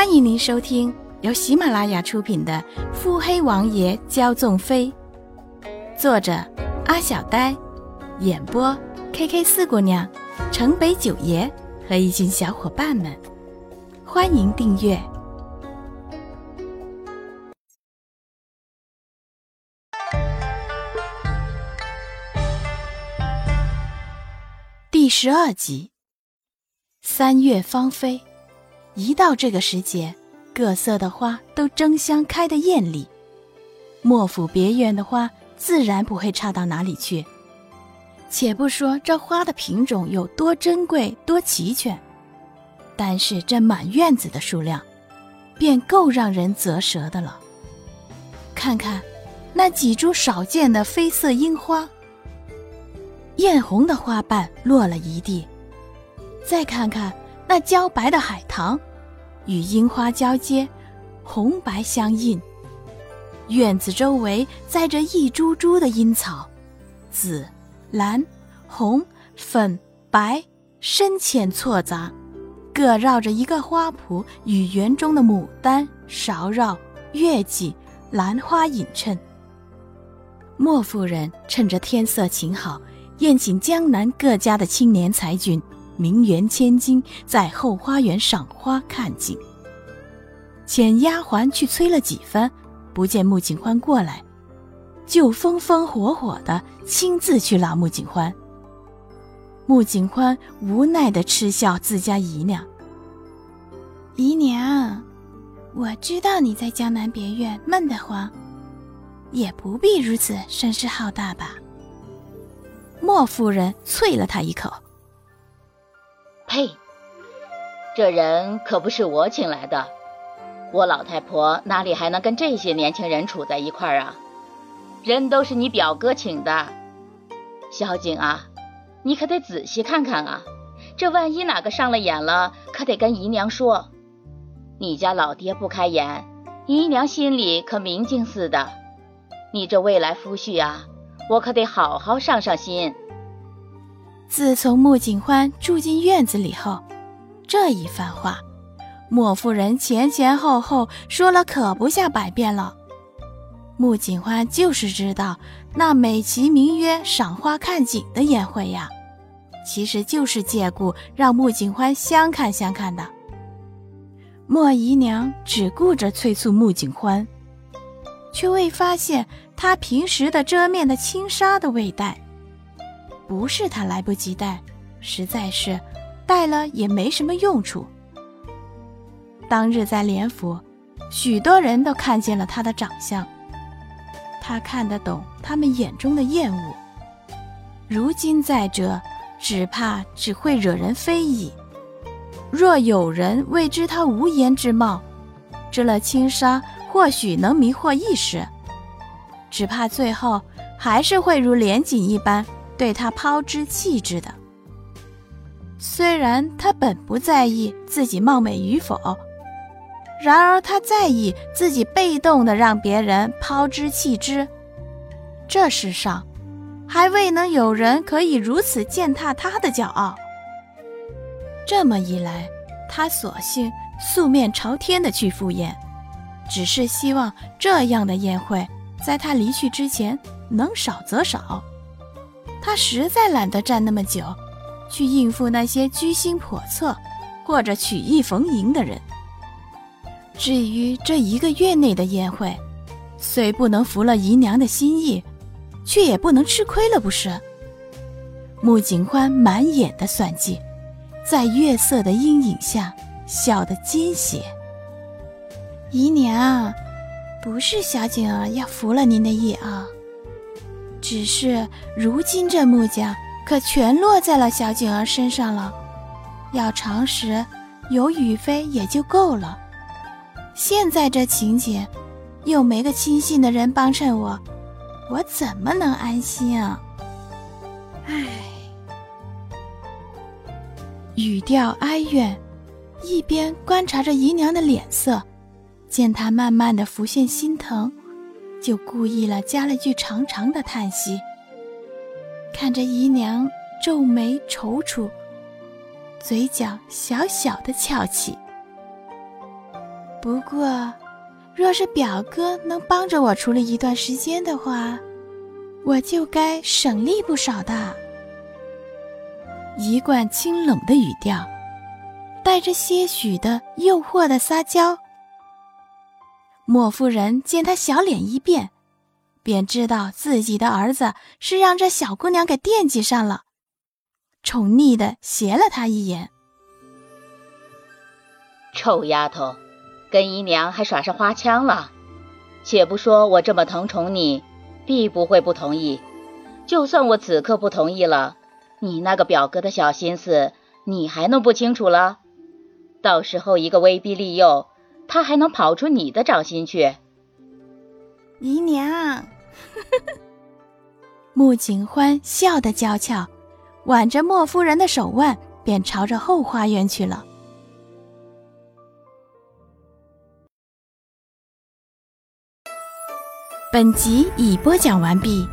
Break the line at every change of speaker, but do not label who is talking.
欢迎您收听由喜马拉雅出品的《腹黑王爷骄纵妃》，作者阿小呆，演播 K K 四姑娘、城北九爷和一群小伙伴们。欢迎订阅第十二集。三月芳菲。一到这个时节，各色的花都争相开得艳丽，莫府别院的花自然不会差到哪里去。且不说这花的品种有多珍贵、多齐全，但是这满院子的数量，便够让人啧舌的了。看看那几株少见的绯色樱花，艳红的花瓣落了一地，再看看。那娇白的海棠，与樱花交接，红白相映。院子周围栽着一株株的樱草，紫、蓝、红、粉、白，深浅错杂，各绕着一个花圃，与园中的牡丹、芍药、月季、兰花映衬。莫夫人趁着天色晴好，宴请江南各家的青年才俊。名媛千金在后花园赏花看景，遣丫鬟去催了几番，不见穆景欢过来，就风风火火的亲自去拉穆景欢。穆景欢无奈的嗤笑自家姨娘：“
姨娘，我知道你在江南别院闷得慌，也不必如此声势浩大吧。”
莫夫人啐了他一口。
呸！这人可不是我请来的，我老太婆哪里还能跟这些年轻人处在一块儿啊？人都是你表哥请的，小景啊，你可得仔细看看啊！这万一哪个上了眼了，可得跟姨娘说。你家老爹不开眼，姨娘心里可明镜似的。你这未来夫婿啊，我可得好好上上心。
自从穆景欢住进院子里后，这一番话，莫夫人前前后后说了可不下百遍了。穆景欢就是知道，那美其名曰赏花看景的宴会呀，其实就是借故让穆景欢相看相看的。莫姨娘只顾着催促穆景欢，却未发现他平时的遮面的轻纱的未带。不是他来不及带，实在是带了也没什么用处。当日在连府，许多人都看见了他的长相，他看得懂他们眼中的厌恶。如今再遮，只怕只会惹人非议。若有人未知他无颜之貌，遮了轻纱，或许能迷惑一时，只怕最后还是会如连锦一般。对他抛之弃之的，虽然他本不在意自己貌美与否，然而他在意自己被动的让别人抛之弃之。这世上，还未能有人可以如此践踏他的骄傲。这么一来，他索性素面朝天的去赴宴，只是希望这样的宴会在他离去之前能少则少。他实在懒得站那么久，去应付那些居心叵测或者曲意逢迎的人。至于这一个月内的宴会，虽不能服了姨娘的心意，却也不能吃亏了，不是？穆景欢满眼的算计，在月色的阴影下笑得奸险。
姨娘，不是小景儿要服了您的意啊。只是如今这木匠可全落在了小景儿身上了，要常时有雨飞也就够了。现在这情景，又没个亲信的人帮衬我，我怎么能安心啊？唉，
语调哀怨，一边观察着姨娘的脸色，见她慢慢的浮现心疼。就故意了，加了句长长的叹息。看着姨娘皱眉踌躇，嘴角小小的翘起。
不过，若是表哥能帮着我处理一段时间的话，我就该省力不少的。
一贯清冷的语调，带着些许的诱惑的撒娇。莫夫人见他小脸一变，便知道自己的儿子是让这小姑娘给惦记上了，宠溺的斜了他一眼：“
臭丫头，跟姨娘还耍上花枪了。且不说我这么疼宠你，必不会不同意。就算我此刻不同意了。”你那个表哥的小心思，你还弄不清楚了？到时候一个威逼利诱，他还能跑出你的掌心去？
姨娘，
穆景欢笑得娇俏，挽着莫夫人的手腕，便朝着后花园去了。本集已播讲完毕。